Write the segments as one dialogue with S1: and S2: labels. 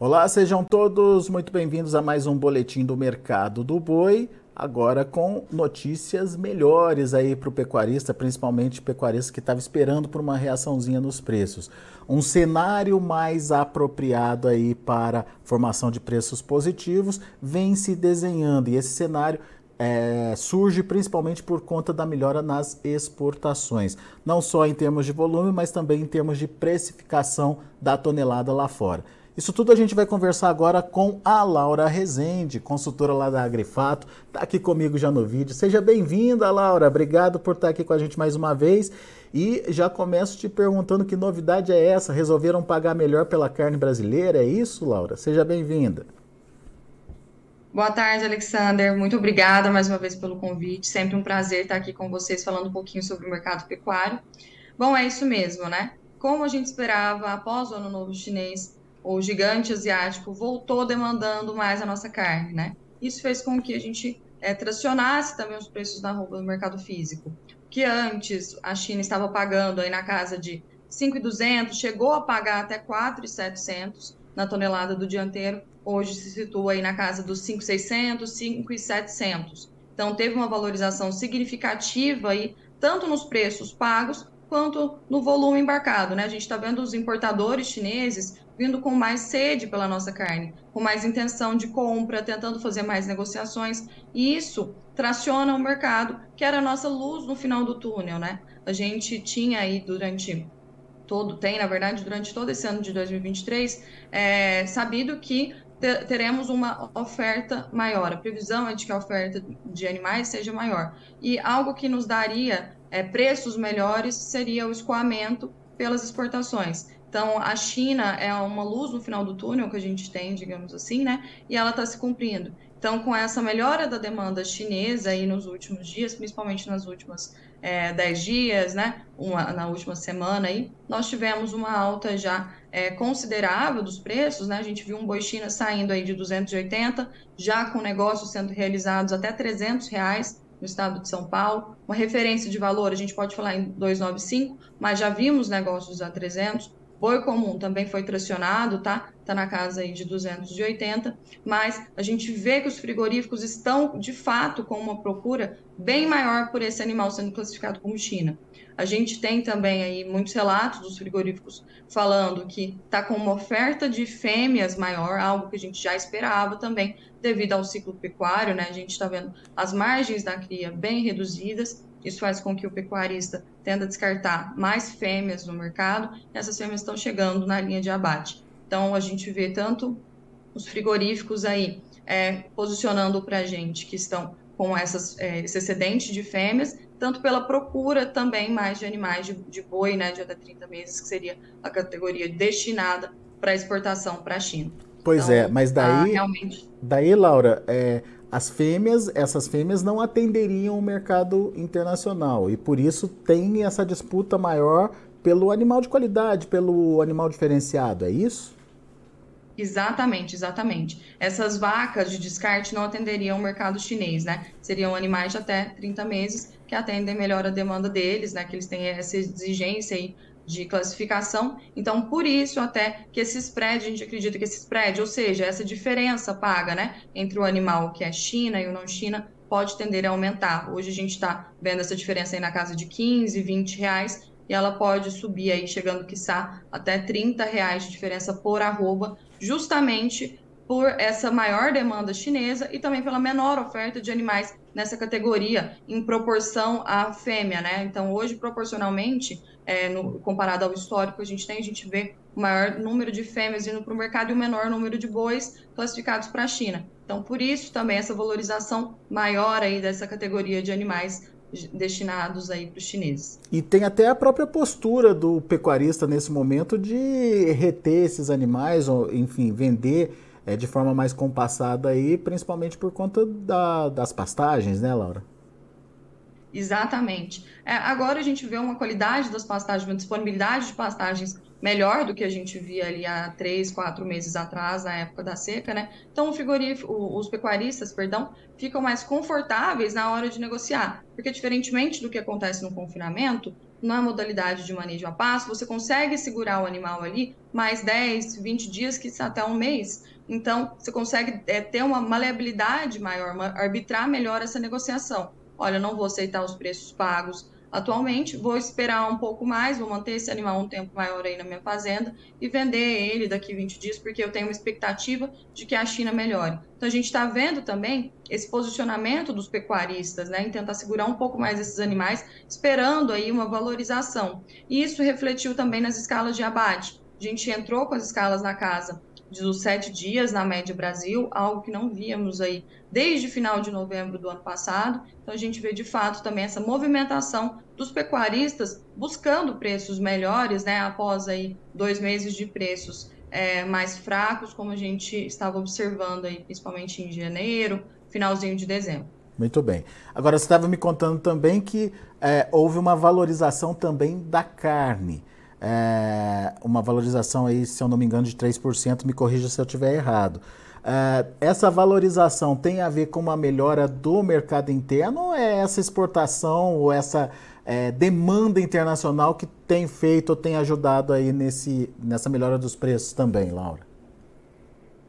S1: Olá, sejam todos muito bem-vindos a mais um boletim do mercado do boi. Agora com notícias melhores aí para o pecuarista, principalmente pecuarista que estava esperando por uma reaçãozinha nos preços. Um cenário mais apropriado aí para formação de preços positivos vem se desenhando e esse cenário é, surge principalmente por conta da melhora nas exportações, não só em termos de volume, mas também em termos de precificação da tonelada lá fora. Isso tudo a gente vai conversar agora com a Laura Rezende, consultora lá da Agrifato, está aqui comigo já no vídeo. Seja bem-vinda, Laura. Obrigado por estar aqui com a gente mais uma vez. E já começo te perguntando que novidade é essa? Resolveram pagar melhor pela carne brasileira? É isso, Laura? Seja bem-vinda.
S2: Boa tarde, Alexander. Muito obrigada mais uma vez pelo convite. Sempre um prazer estar aqui com vocês falando um pouquinho sobre o mercado pecuário. Bom, é isso mesmo, né? Como a gente esperava, após o Ano Novo Chinês, o gigante asiático voltou demandando mais a nossa carne, né? Isso fez com que a gente é, tracionasse também os preços na roupa no mercado físico. Que antes a China estava pagando aí na casa de 5,200, chegou a pagar até 4,700 na tonelada do dianteiro, hoje se situa aí na casa dos 5,600, 5,700. Então teve uma valorização significativa aí, tanto nos preços pagos quanto no volume embarcado, né? A gente está vendo os importadores chineses vindo com mais sede pela nossa carne, com mais intenção de compra, tentando fazer mais negociações, e isso traciona o mercado, que era a nossa luz no final do túnel, né? A gente tinha aí durante todo, tem na verdade, durante todo esse ano de 2023, é, sabido que teremos uma oferta maior. A previsão é de que a oferta de animais seja maior. E algo que nos daria é, preços melhores seria o escoamento pelas exportações. Então, a China é uma luz no final do túnel que a gente tem, digamos assim, né? E ela está se cumprindo. Então, com essa melhora da demanda chinesa aí nos últimos dias, principalmente nas últimas é, 10 dias, né? Uma, na última semana aí, nós tivemos uma alta já é, considerável dos preços, né? A gente viu um boi China saindo aí de 280, já com negócios sendo realizados até 300 reais no estado de São Paulo. Uma referência de valor, a gente pode falar em 295, mas já vimos negócios a 300. Boi comum também foi tracionado, tá? Tá na casa aí de 280, mas a gente vê que os frigoríficos estão de fato com uma procura bem maior por esse animal sendo classificado como China. A gente tem também aí muitos relatos dos frigoríficos falando que está com uma oferta de fêmeas maior, algo que a gente já esperava também, devido ao ciclo pecuário, né? A gente está vendo as margens da cria bem reduzidas isso faz com que o pecuarista tenda a descartar mais fêmeas no mercado, e essas fêmeas estão chegando na linha de abate. Então, a gente vê tanto os frigoríficos aí é, posicionando para a gente que estão com essas, é, esse excedente de fêmeas, tanto pela procura também mais de animais de, de boi, né, de até 30 meses, que seria a categoria destinada para exportação para a China.
S1: Pois então, é, mas daí, ah, realmente... daí Laura, é, as fêmeas, essas fêmeas não atenderiam o mercado internacional e por isso tem essa disputa maior pelo animal de qualidade, pelo animal diferenciado, é isso?
S2: Exatamente, exatamente. Essas vacas de descarte não atenderiam o mercado chinês, né? Seriam animais de até 30 meses que atendem melhor a demanda deles, né? Que eles têm essa exigência aí de classificação. Então, por isso até que esse spread, a gente acredita que esse spread, ou seja, essa diferença paga, né, entre o animal que é China e o não China, pode tender a aumentar. Hoje a gente está vendo essa diferença aí na casa de 15, 20 reais, e ela pode subir aí, chegando, quiçá, até 30 reais de diferença por arroba, justamente por essa maior demanda chinesa e também pela menor oferta de animais nessa categoria em proporção à fêmea, né? Então, hoje, proporcionalmente, é, no, comparado ao histórico, a gente tem, a gente vê o maior número de fêmeas indo para o mercado e o menor número de bois classificados para a China. Então, por isso também essa valorização maior aí dessa categoria de animais destinados aí para os chineses.
S1: E tem até a própria postura do pecuarista nesse momento de reter esses animais, ou enfim, vender é, de forma mais compassada aí, principalmente por conta da, das pastagens, né, Laura?
S2: Exatamente. É, agora a gente vê uma qualidade das pastagens, uma disponibilidade de pastagens melhor do que a gente via ali há três, quatro meses atrás, na época da seca, né? Então, o os pecuaristas, perdão, ficam mais confortáveis na hora de negociar, porque diferentemente do que acontece no confinamento, na modalidade de manejo a passo, você consegue segurar o animal ali mais 10, 20 dias, que até um mês. Então, você consegue é, ter uma maleabilidade maior, uma, arbitrar melhor essa negociação. Olha, não vou aceitar os preços pagos, atualmente, vou esperar um pouco mais, vou manter esse animal um tempo maior aí na minha fazenda e vender ele daqui 20 dias, porque eu tenho uma expectativa de que a China melhore. Então a gente está vendo também esse posicionamento dos pecuaristas, né, em tentar segurar um pouco mais esses animais, esperando aí uma valorização. E isso refletiu também nas escalas de abate. A gente entrou com as escalas na casa dos sete dias na média Brasil, algo que não víamos aí desde final de novembro do ano passado. Então a gente vê de fato também essa movimentação dos pecuaristas buscando preços melhores, né, após aí dois meses de preços é, mais fracos, como a gente estava observando aí, principalmente em janeiro, finalzinho de dezembro.
S1: Muito bem. Agora, você estava me contando também que é, houve uma valorização também da carne é, uma valorização aí, se eu não me engano, de 3%, me corrija se eu estiver errado. É, essa valorização tem a ver com uma melhora do mercado interno ou é essa exportação ou essa é, demanda internacional que tem feito ou tem ajudado aí nesse, nessa melhora dos preços também, Laura?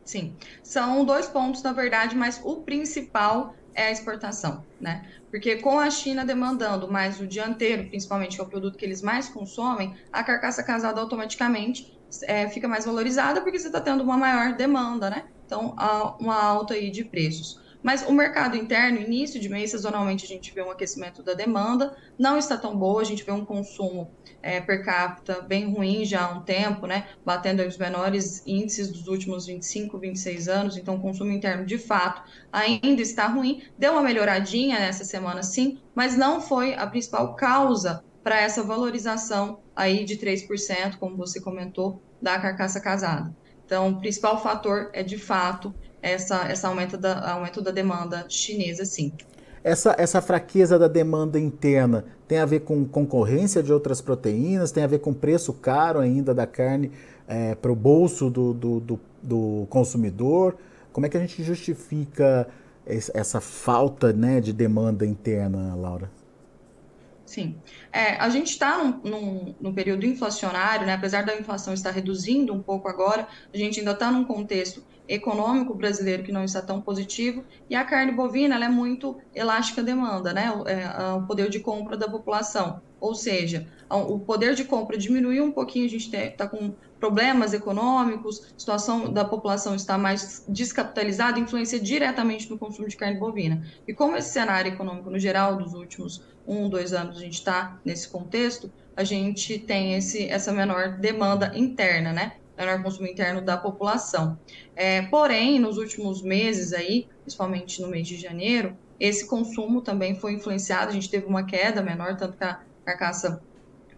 S2: Sim, são dois pontos, na verdade, mas o principal é a exportação, né? Porque com a China demandando mais o dianteiro, principalmente que é o produto que eles mais consomem, a carcaça casada automaticamente é, fica mais valorizada porque você está tendo uma maior demanda, né? Então, uma alta aí de preços. Mas o mercado interno, início de mês, sazonalmente a gente vê um aquecimento da demanda, não está tão boa, a gente vê um consumo é, per capita bem ruim já há um tempo, né? Batendo os menores índices dos últimos 25, 26 anos, então o consumo interno de fato ainda está ruim. Deu uma melhoradinha nessa semana, sim, mas não foi a principal causa para essa valorização aí de 3%, como você comentou, da carcaça casada. Então, o principal fator é de fato essa, essa aumento, da, aumento da demanda chinesa, sim.
S1: Essa, essa fraqueza da demanda interna tem a ver com concorrência de outras proteínas, tem a ver com preço caro ainda da carne é, para o bolso do, do, do, do, consumidor? Como é que a gente justifica essa falta né, de demanda interna, Laura?
S2: Sim. É, a gente está num, num, num, período inflacionário, né? apesar da inflação estar reduzindo um pouco agora, a gente ainda está num contexto econômico brasileiro que não está tão positivo, e a carne bovina é muito elástica demanda, né? O, é, o poder de compra da população. Ou seja, o poder de compra diminuiu um pouquinho, a gente está com problemas econômicos, a situação da população está mais descapitalizada, influencia diretamente no consumo de carne bovina. E como esse cenário econômico, no geral, dos últimos um, dois anos, a gente está nesse contexto, a gente tem esse, essa menor demanda interna, né? Menor consumo interno da população. É, porém, nos últimos meses aí, principalmente no mês de janeiro, esse consumo também foi influenciado, a gente teve uma queda menor, tanto que a carcaça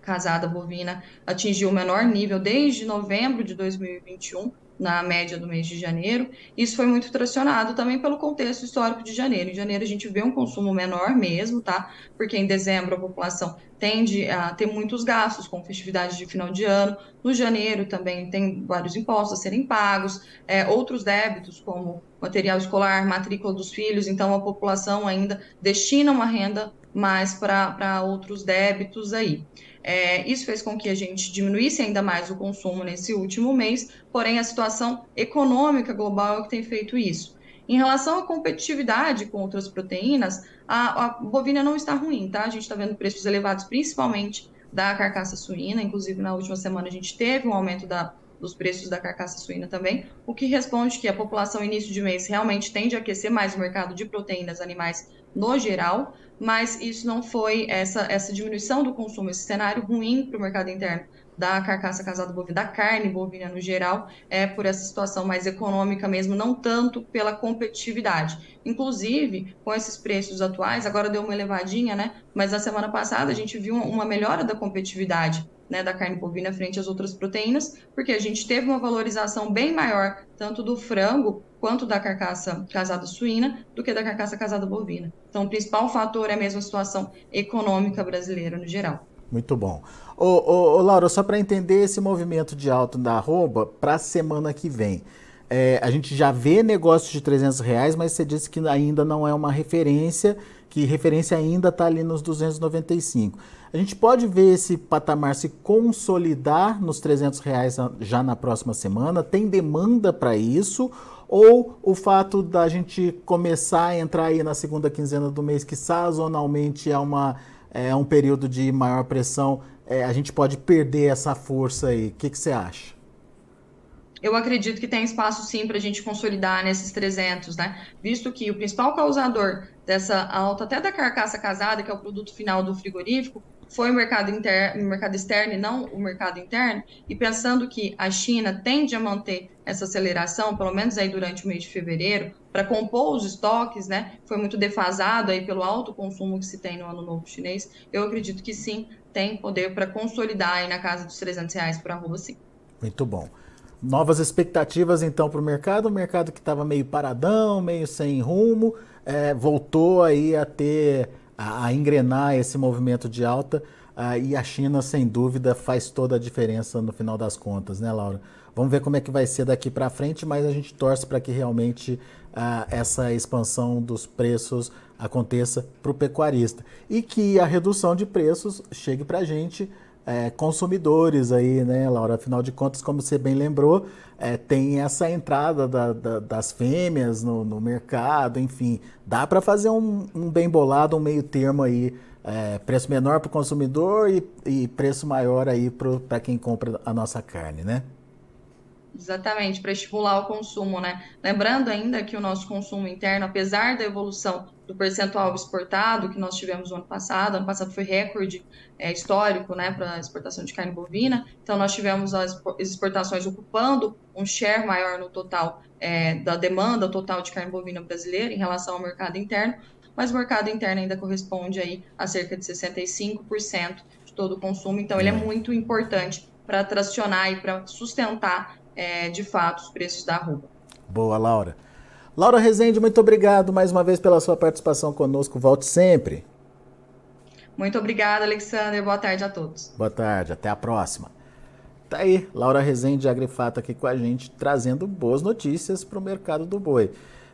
S2: casada bovina atingiu o menor nível desde novembro de 2021, na média do mês de janeiro. Isso foi muito tracionado também pelo contexto histórico de janeiro. Em janeiro a gente vê um consumo menor mesmo, tá? Porque em dezembro a população tende a ter muitos gastos com festividades de final de ano. No janeiro também tem vários impostos a serem pagos, é, outros débitos como material escolar, matrícula dos filhos. Então a população ainda destina uma renda mais para outros débitos aí. É, isso fez com que a gente diminuísse ainda mais o consumo nesse último mês, porém a situação econômica global é o que tem feito isso. Em relação à competitividade com outras proteínas, a, a bovina não está ruim, tá? A gente está vendo preços elevados, principalmente da carcaça suína, inclusive na última semana a gente teve um aumento da, dos preços da carcaça suína também, o que responde que a população início de mês realmente tende a aquecer mais o mercado de proteínas animais no geral, mas isso não foi essa, essa diminuição do consumo, esse cenário ruim para o mercado interno da carcaça casada bovina, da carne bovina no geral, é por essa situação mais econômica mesmo, não tanto pela competitividade. Inclusive, com esses preços atuais, agora deu uma elevadinha, né? Mas na semana passada a gente viu uma melhora da competitividade né, da carne bovina frente às outras proteínas, porque a gente teve uma valorização bem maior, tanto do frango quanto da carcaça casada suína, do que da carcaça casada bovina. Então, o principal fator é a situação econômica brasileira no geral.
S1: Muito bom. Ô, ô, ô Laura, só para entender esse movimento de alta da arroba para a semana que vem. É, a gente já vê negócios de 300 reais, mas você disse que ainda não é uma referência, que referência ainda está ali nos 295. A gente pode ver esse patamar se consolidar nos 300 reais já na próxima semana? Tem demanda para isso? Ou o fato da gente começar a entrar aí na segunda quinzena do mês, que sazonalmente é, uma, é um período de maior pressão, é, a gente pode perder essa força aí? O que, que você acha?
S2: Eu acredito que tem espaço sim para a gente consolidar nesses 300, né? Visto que o principal causador dessa alta, até da carcaça casada, que é o produto final do frigorífico, foi o mercado, interno, o mercado externo e não o mercado interno, e pensando que a China tende a manter essa aceleração, pelo menos aí durante o mês de fevereiro, para compor os estoques, né, foi muito defasado aí pelo alto consumo que se tem no ano novo chinês, eu acredito que sim, tem poder para consolidar aí na casa dos 300 reais por arroba sim.
S1: Muito bom. Novas expectativas então para o mercado, o mercado que estava meio paradão, meio sem rumo, é, voltou aí a ter a, a engrenar esse movimento de alta. Uh, e a China, sem dúvida, faz toda a diferença no final das contas, né, Laura? Vamos ver como é que vai ser daqui para frente, mas a gente torce para que realmente uh, essa expansão dos preços aconteça para o pecuarista e que a redução de preços chegue para a gente é, consumidores aí, né, Laura? Afinal de contas, como você bem lembrou, é, tem essa entrada da, da, das fêmeas no, no, mercado, enfim, dá para fazer um, um, bem bolado, um meio termo aí, é, preço menor para o consumidor e, e, preço maior aí para quem compra a nossa carne, né?
S2: Exatamente, para estimular o consumo, né? Lembrando ainda que o nosso consumo interno, apesar da evolução do percentual exportado que nós tivemos no ano passado, ano passado foi recorde é, histórico, né, para exportação de carne bovina, então nós tivemos as exportações ocupando um share maior no total é, da demanda total de carne bovina brasileira em relação ao mercado interno, mas o mercado interno ainda corresponde aí a cerca de 65% de todo o consumo, então ele é muito importante para tracionar e para sustentar é, de fato os preços da arroba.
S1: Boa, Laura. Laura Rezende, muito obrigado mais uma vez pela sua participação conosco. Volte sempre.
S2: Muito obrigada, Alexander. Boa tarde a todos.
S1: Boa tarde, até a próxima. Tá aí, Laura Rezende, Agrifato, aqui com a gente, trazendo boas notícias para o mercado do boi.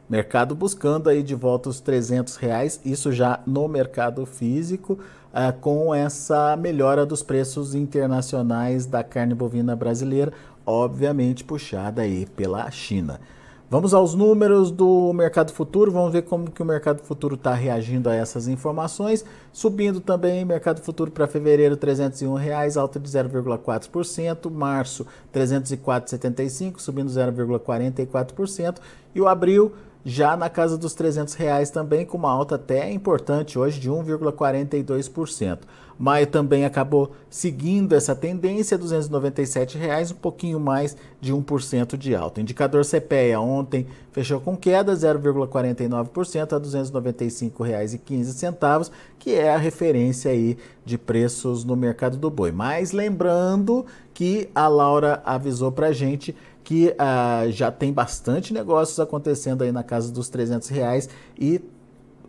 S1: Mercado buscando aí de volta os 300 reais, isso já no mercado físico, uh, com essa melhora dos preços internacionais da carne bovina brasileira obviamente puxada aí pela China. Vamos aos números do mercado futuro, vamos ver como que o mercado futuro está reagindo a essas informações. Subindo também, mercado futuro para fevereiro, 301 reais, alta de 0,4%. Março, R$ 304,75, subindo 0,44%. E o abril, já na casa dos 300 reais também, com uma alta até importante hoje de 1,42%. Maio também acabou seguindo essa tendência, 297 reais, um pouquinho mais de 1% de alta. Indicador CPEA ontem fechou com queda 0,49% a R$ 295,15, que é a referência aí de preços no mercado do boi. Mas lembrando que a Laura avisou para gente que uh, já tem bastante negócios acontecendo aí na casa dos 300 reais e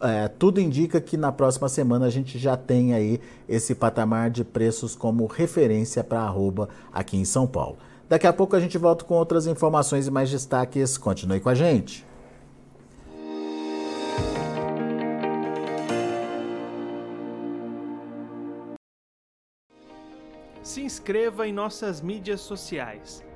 S1: é, tudo indica que na próxima semana a gente já tem aí esse patamar de preços como referência para arroba aqui em São Paulo. Daqui a pouco a gente volta com outras informações e mais destaques. Continue com a gente.
S3: Se inscreva em nossas mídias sociais.